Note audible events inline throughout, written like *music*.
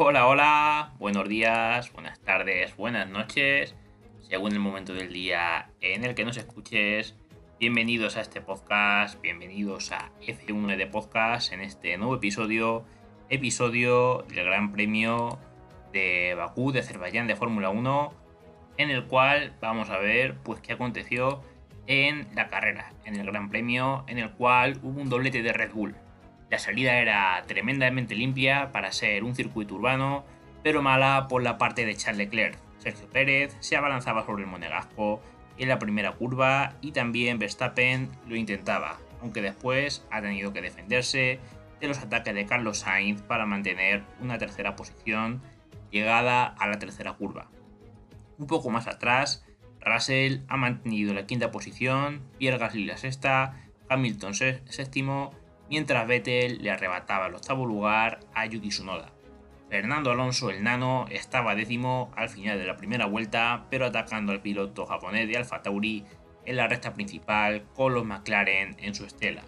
Hola, hola, buenos días, buenas tardes, buenas noches, según el momento del día en el que nos escuches. Bienvenidos a este podcast, bienvenidos a F1 de Podcast en este nuevo episodio, episodio del Gran Premio de Bakú de Azerbaiyán de Fórmula 1, en el cual vamos a ver pues qué aconteció en la carrera, en el Gran Premio, en el cual hubo un doblete de Red Bull. La salida era tremendamente limpia para ser un circuito urbano, pero mala por la parte de Charles Leclerc. Sergio Pérez se abalanzaba sobre el monegasco en la primera curva y también Verstappen lo intentaba, aunque después ha tenido que defenderse de los ataques de Carlos Sainz para mantener una tercera posición llegada a la tercera curva. Un poco más atrás, Russell ha mantenido la quinta posición, Pierre Gasly la sexta, Hamilton séptimo, mientras Vettel le arrebataba el octavo lugar a Yuki Tsunoda. Fernando Alonso, el nano, estaba décimo al final de la primera vuelta, pero atacando al piloto japonés de Alfa Tauri en la recta principal con los McLaren en su estela.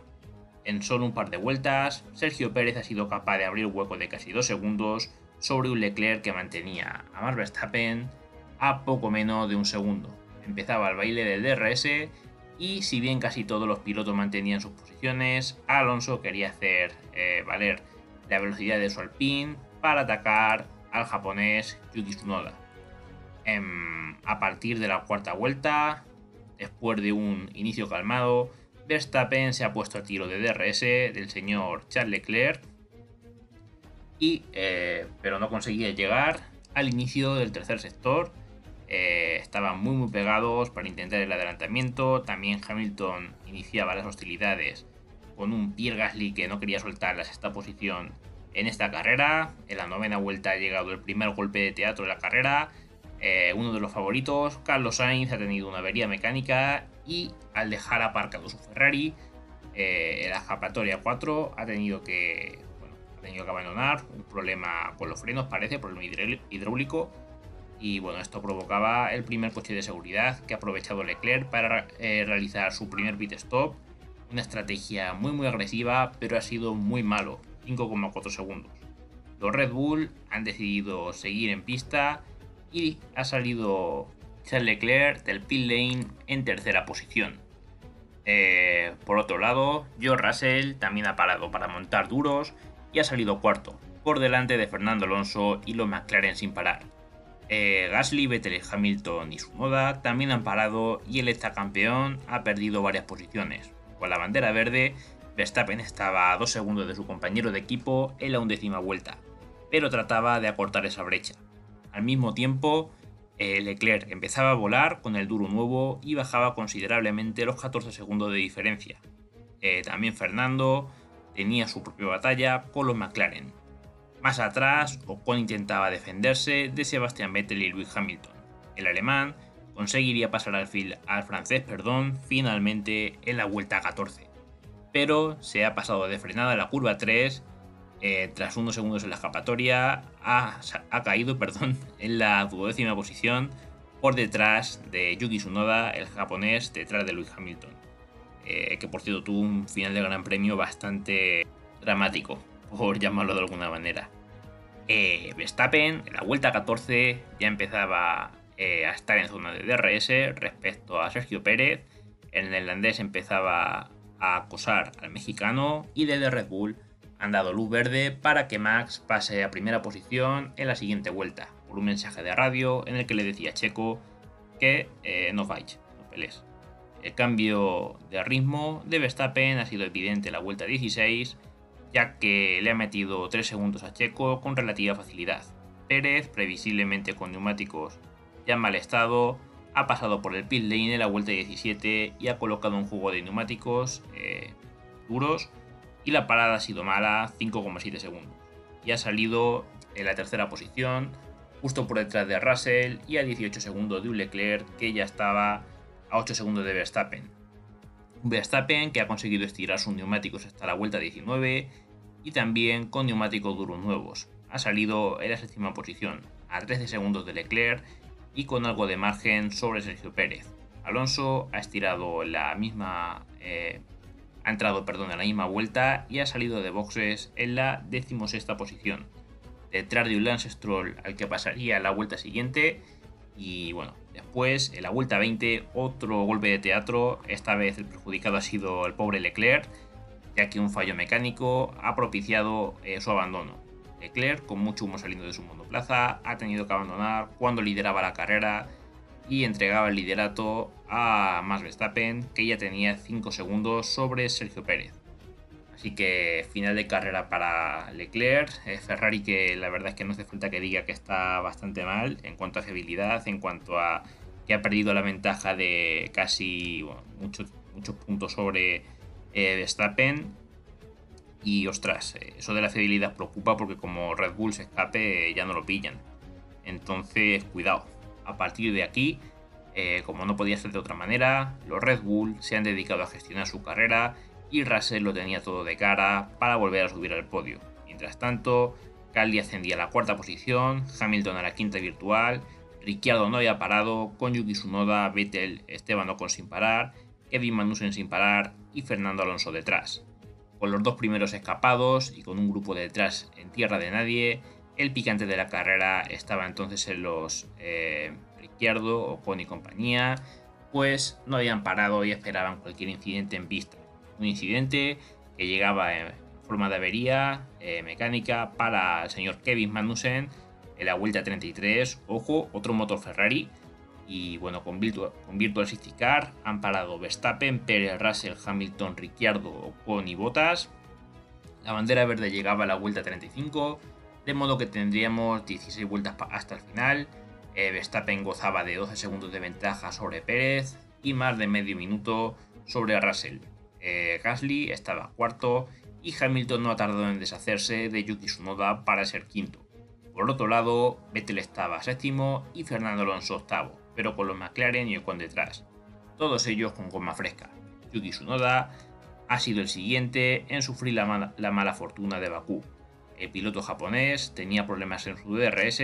En solo un par de vueltas, Sergio Pérez ha sido capaz de abrir hueco de casi dos segundos sobre un Leclerc que mantenía a Max Verstappen a poco menos de un segundo. Empezaba el baile del DRS y si bien casi todos los pilotos mantenían sus posiciones, Alonso quería hacer eh, valer la velocidad de su Alpine para atacar al japonés Yuki Tsunoda. Em, a partir de la cuarta vuelta, después de un inicio calmado, Verstappen se ha puesto a tiro de DRS del señor Charles Leclerc, y, eh, pero no conseguía llegar al inicio del tercer sector. Eh, estaban muy muy pegados para intentar el adelantamiento. También Hamilton iniciaba las hostilidades con un Pierre Gasly que no quería soltar la sexta posición en esta carrera. En la novena vuelta ha llegado el primer golpe de teatro de la carrera. Eh, uno de los favoritos, Carlos Sainz, ha tenido una avería mecánica y al dejar aparcado su Ferrari, eh, la escapatoria 4 ha tenido que, ha tenido que abandonar. Un problema con los frenos, parece, problema hidráulico. Y bueno, esto provocaba el primer coche de seguridad que ha aprovechado Leclerc para eh, realizar su primer pit stop. Una estrategia muy muy agresiva, pero ha sido muy malo. 5,4 segundos. Los Red Bull han decidido seguir en pista y ha salido Charles Leclerc del pit lane en tercera posición. Eh, por otro lado, George Russell también ha parado para montar duros y ha salido cuarto, por delante de Fernando Alonso y los McLaren sin parar. Eh, Gasly, Vettel, Hamilton y Sunoda también han parado y el campeón ha perdido varias posiciones. Con la bandera verde, Verstappen estaba a dos segundos de su compañero de equipo en la undécima vuelta, pero trataba de acortar esa brecha. Al mismo tiempo, eh, Leclerc empezaba a volar con el duro nuevo y bajaba considerablemente los 14 segundos de diferencia. Eh, también Fernando tenía su propia batalla con los McLaren. Más atrás, Ocon intentaba defenderse de Sebastian Vettel y Lewis Hamilton. El alemán conseguiría pasar al, al francés perdón, finalmente en la vuelta 14 pero se ha pasado de frenada a la curva 3. Eh, tras unos segundos en la escapatoria, ha, caído *laughs* perdón, en la duodécima posición por detrás de Yuki Tsunoda, el japonés, detrás de Lewis Hamilton. Eh, que por cierto tuvo un final de gran premio bastante dramático, por llamarlo de alguna manera. Eh, Verstappen, en la vuelta 14, ya empezaba a estar en zona de DRS respecto a Sergio Pérez. El neerlandés empezaba a acosar al mexicano y desde Red Bull han dado luz verde para que Max pase a primera posición en la siguiente vuelta, por un mensaje de radio en el que le decía Checo que eh, no fight, no pelees. El cambio de ritmo de Verstappen ha sido evidente en la vuelta 16, ya que le ha metido 3 segundos a Checo con relativa facilidad. Pérez, previsiblemente con neumáticos ya en mal estado, ha pasado por el pit lane en la vuelta 17 y ha colocado un juego de neumáticos eh, duros y la parada ha sido mala, 5,7 segundos. Y ha salido en la tercera posición, justo por detrás de Russell y a 18 segundos de un Leclerc que ya estaba a 8 segundos de Verstappen. Verstappen que ha conseguido estirar sus neumáticos hasta la vuelta 19 y también con neumáticos duros nuevos. Ha salido en la séptima posición, a 13 segundos de Leclerc y con algo de margen sobre Sergio Pérez. Alonso ha estirado la misma. Eh, ha entrado perdón, en la misma vuelta y ha salido de boxes en la decimosexta posición. detrás de un Lance Stroll al que pasaría la vuelta siguiente. Y bueno, después en la vuelta 20 otro golpe de teatro, esta vez el perjudicado ha sido el pobre Leclerc, ya que un fallo mecánico ha propiciado eh, su abandono. Leclerc, con mucho humo saliendo de su monoplaza, ha tenido que abandonar cuando lideraba la carrera y entregaba el liderato a Max Verstappen, que ya tenía 5 segundos sobre Sergio Pérez. Así que final de carrera para Leclerc, eh, Ferrari que la verdad es que no hace falta que diga que está bastante mal en cuanto a fiabilidad, en cuanto a que ha perdido la ventaja de casi muchos, puntos sobre eh, Verstappen. Y ostras, eh, eso de la fiabilidad preocupa porque como Red Bull se escape ya no lo pillan. Entonces, cuidado. A partir de aquí, como no podía ser de otra manera, los Red Bull se han dedicado a gestionar su carrera y Russell lo tenía todo de cara para volver a subir al podio. Mientras tanto, Cali ascendía a la cuarta posición, Hamilton a la quinta virtual, Ricciardo no había parado, con Yuki Tsunoda, Vettel, Esteban Ocon sin parar, Kevin Magnussen sin parar y Fernando Alonso detrás. Con los dos primeros escapados y con un grupo detrás en tierra de nadie, el picante de la carrera estaba entonces en los eh, Ricciardo, Ocon y compañía, pues no habían parado y esperaban cualquier incidente en pista un incidente que llegaba en forma de avería eh, mecánica para el señor Kevin Magnussen en la vuelta 33. Ojo, otro motor Ferrari. Y bueno, con Virtual, con Car han parado Verstappen, Pérez, Russell, Hamilton, Ricciardo, Ocon y Bottas. La bandera verde llegaba a la vuelta 35, de modo que tendríamos 16 vueltas hasta el final. Eh, Verstappen gozaba de 12 segundos de ventaja sobre Pérez y más de medio minuto sobre Russell. Eh, Gasly estaba cuarto y Hamilton no ha tardado en deshacerse de Yuki Tsunoda para ser quinto. Por otro lado, Vettel estaba séptimo y Fernando Alonso octavo, pero con los McLaren y Ocon detrás. Todos ellos con goma fresca. Yuki Tsunoda ha sido el siguiente en sufrir la mala, fortuna de Bakú. El piloto japonés tenía problemas en su DRS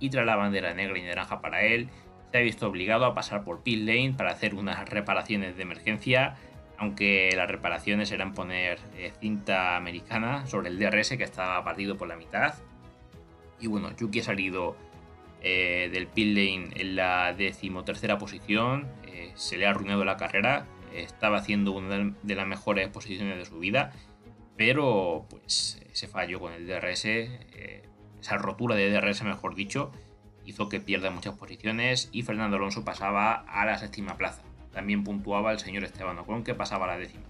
y tras la bandera negra y naranja para él, se ha visto obligado a pasar por pit lane para hacer unas reparaciones de emergencia aunque las reparaciones eran poner eh, cinta americana sobre el DRS que estaba partido por la mitad. Y bueno, Yuki ha salido eh, del pit lane en la decimotercera posición, eh, se le ha arruinado la carrera, estaba haciendo una de las mejores posiciones de su vida, pero pues ese fallo con el DRS, esa rotura de DRS mejor dicho, hizo que pierda muchas posiciones y Fernando Alonso pasaba a la séptima plaza. También puntuaba el señor Esteban Ocon que pasaba a la décima.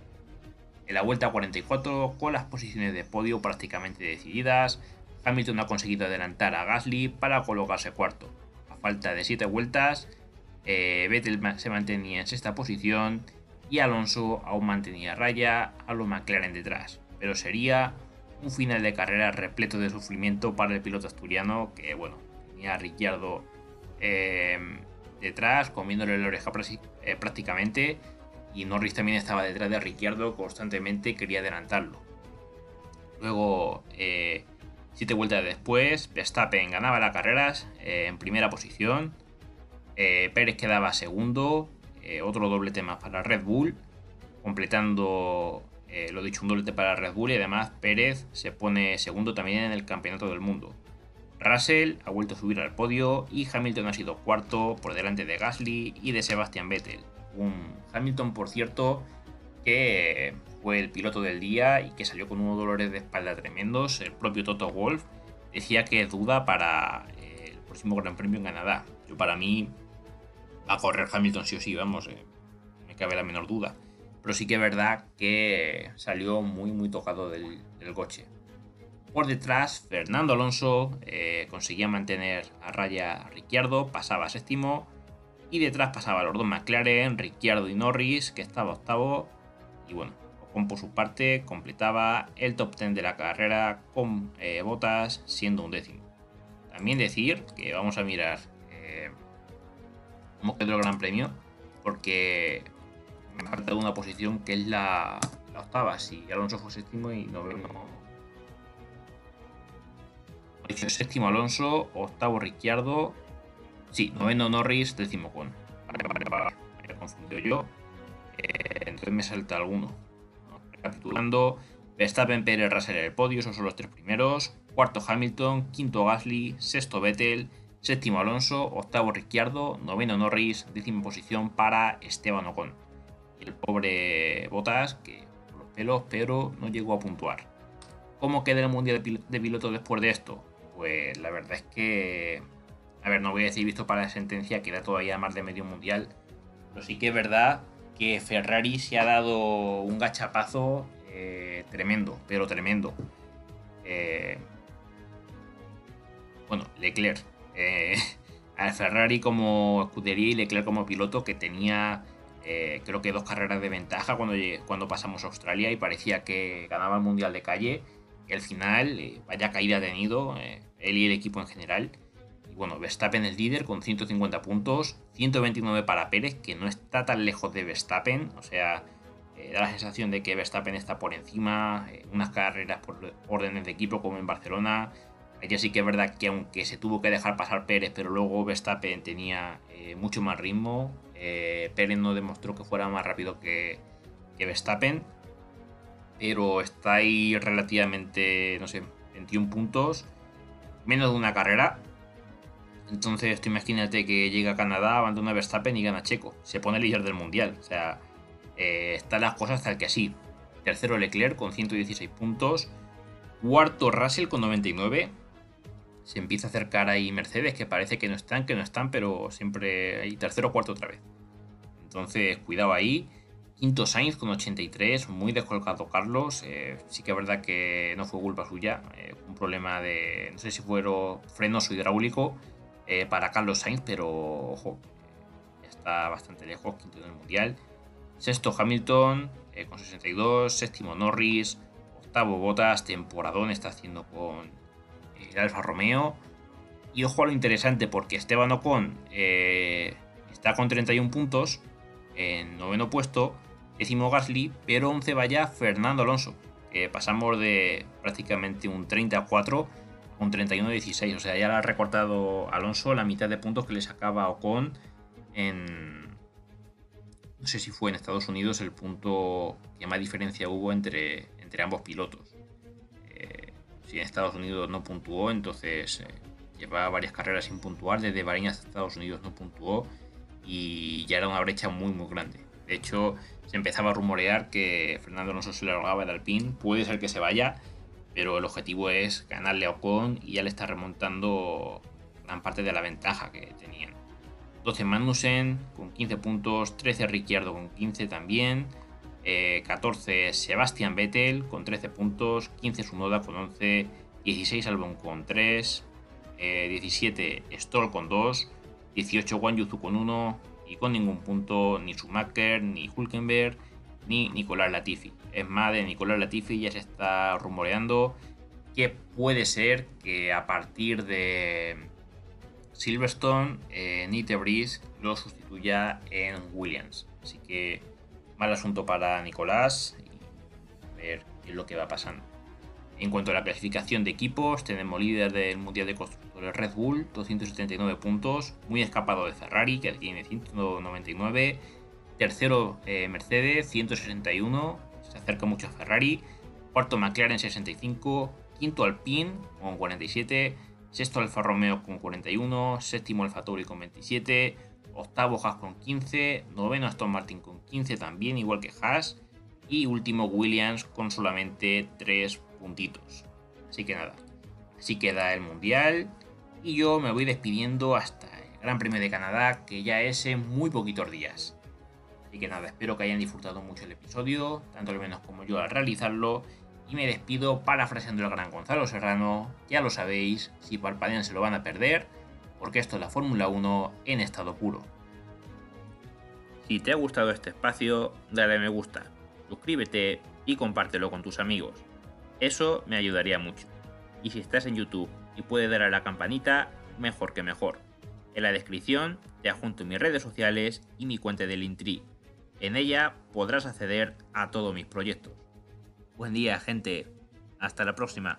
En la vuelta 44, con las posiciones de podio prácticamente decididas, Hamilton ha conseguido adelantar a Gasly para colocarse cuarto. A falta de 7 vueltas, eh, Vettel se mantenía en sexta posición y Alonso aún mantenía raya a los McLaren detrás. Pero sería un final de carrera repleto de sufrimiento para el piloto asturiano que, bueno, tenía a Ricciardo eh, detrás, comiéndole la oreja eh, prácticamente. Y Norris también estaba detrás de Ricciardo constantemente, quería adelantarlo. Luego, eh, siete vueltas después, Verstappen ganaba las carreras eh, en primera posición. Pérez quedaba segundo. otro doblete más para Red Bull. Completando, lo dicho, un doblete para Red Bull. Y además, Pérez se pone segundo también en el campeonato del mundo. Russell ha vuelto a subir al podio y Hamilton ha sido cuarto por delante de Gasly y de Sebastian Vettel. Un Hamilton, por cierto, que fue el piloto del día y que salió con unos dolores de espalda tremendos. El propio Toto Wolf decía que duda para el próximo Gran Premio en Canadá. Yo para mí va a correr Hamilton sí o sí, vamos, eh, me cabe la menor duda. Pero sí que es verdad que salió muy muy tocado del coche. Por detrás, Fernando Alonso eh, conseguía mantener a raya a Ricciardo, pasaba séptimo. Y detrás pasaba a los dos McLaren, Ricciardo y Norris, que estaba octavo. Y bueno, Ocon por su parte completaba el top 10 de la carrera con eh, botas siendo un décimo. También decir que vamos a mirar eh, cómo quedó el Gran Premio, porque me falta una posición que es la, la octava. Si Alonso fue séptimo y noveno séptimo Alonso, octavo Ricciardo, sí, noveno Norris, décimo con. Vale, vale, vale, me he confundido yo. Eh, entonces me salta alguno. Recapitulando, Verstappen, Pérez, Russell en el podio, esos son los tres primeros. cuarto Hamilton, quinto Gasly, sexto Vettel, séptimo Alonso, octavo Ricciardo, noveno Norris, décima posición para Esteban Ocon. El pobre Botas, que por los pelos, pero no llegó a puntuar. ¿Cómo queda el Mundial de Pilotos después de esto? Pues la verdad es que, a ver, no voy a decir visto para la sentencia, queda todavía más de medio mundial, pero sí que es verdad que Ferrari se ha dado un gachapazo eh, tremendo, pero tremendo. Eh, bueno, Leclerc. Eh, *laughs* al Ferrari como escudería y Leclerc como piloto que tenía creo que dos carreras de ventaja cuando, cuando pasamos a Australia y parecía que ganaba el Mundial de calle. Y al final, vaya caída ha tenido él y el equipo en general. Y bueno, Verstappen es líder con 150 puntos, 129 para Pérez, que no está tan lejos de Verstappen. O sea, eh, da la sensación de que Verstappen está por encima, eh, unas carreras por órdenes de equipo como en Barcelona. Allí sí que es verdad que aunque se tuvo que dejar pasar Pérez, pero luego Verstappen tenía eh, mucho más ritmo. Pérez no demostró que fuera más rápido que, que Verstappen, pero está ahí relativamente, no sé, 21 puntos, menos de una carrera. Entonces, tú imagínate que llega a Canadá, abandona Verstappen y gana Checo. Se pone el líder del mundial. O sea, eh, están las cosas tal que así. Tercero Leclerc con 116 puntos. Cuarto Russell con 99. Se empieza a acercar ahí Mercedes, que parece que no están, que no están, pero siempre hay tercero cuarto otra vez. Entonces, cuidado ahí. Quinto Sainz con 83, muy descolgado Carlos. Eh, sí que es verdad que no fue culpa suya. Eh, un problema de, no sé si fue frenoso hidráulico para Carlos Sainz, pero ojo, está bastante lejos, quinto en el mundial. Sexto Hamilton eh, con 62, séptimo Norris, octavo Botas, temporadón está haciendo con eh, el Alfa Romeo. Y ojo a lo interesante porque Esteban Ocon eh, está con 31 puntos en noveno puesto, décimo Gasly, pero 11 vaya Fernando Alonso. pasamos de prácticamente un 34 a un 31-16. O sea, ya le ha recortado Alonso la mitad de puntos que le sacaba Ocon en, no sé si fue en Estados Unidos el punto que más diferencia hubo entre, entre ambos pilotos. Eh, si en Estados Unidos no puntuó, entonces eh, llevaba varias carreras sin puntuar. Desde Bahrein hasta Estados Unidos no puntuó y ya era una brecha muy muy grande. De hecho, se empezaba a rumorear que Fernando Alonso se largaba el Alpine. Puede ser que se vaya, pero el objetivo es ganarle a Ocon y ya le está remontando gran parte de la ventaja que tenían. 12 Magnussen con 15 puntos, 13 Ricciardo con 15 también, 14 eh, Sebastian Vettel con 13 puntos, 15 Sunoda con 11, 16 Albon con 3, 17 eh, Stroll con 2, 18 Wang Yuzu con 1 y con ningún punto ni Schumacher, ni Hulkenberg, ni Nicolás Latifi. Es más, de Nicolás Latifi ya se está rumoreando que puede ser que a partir de Silverstone, eh, Nite lo sustituya en Williams. Así que mal asunto para Nicolás a ver qué es lo que va pasando. En cuanto a la clasificación de equipos, tenemos líder del Mundial de Constructores Red Bull, 279 puntos, muy escapado de Ferrari, que tiene 199. Tercero eh, Mercedes, 161, se acerca mucho a Ferrari. Cuarto McLaren, 65. Quinto Alpine, con 47 sexto Alfa Romeo con 41, séptimo Alfa Tauri con 27, octavo Haas con 15, noveno Aston Martin con 15 también, igual que Haas, y último Williams con solamente 3 puntitos. Así que nada, así queda el Mundial y yo me voy despidiendo hasta el Gran Premio de Canadá, que ya es en muy poquitos días. Así que nada, espero que hayan disfrutado mucho el episodio, tanto al menos como yo al realizarlo y me despido parafraseando el gran Gonzalo Serrano, ya lo sabéis, si parpadean se lo van a perder, porque esto es la Fórmula 1 en estado puro. Si te ha gustado este espacio, dale a me gusta, suscríbete y compártelo con tus amigos. Eso me ayudaría mucho. Y si estás en YouTube y puedes dar a la campanita, mejor que mejor. En la descripción te adjunto mis redes sociales y mi cuenta del Intri. En ella podrás acceder a todos mis proyectos. Buen día, gente. Hasta la próxima.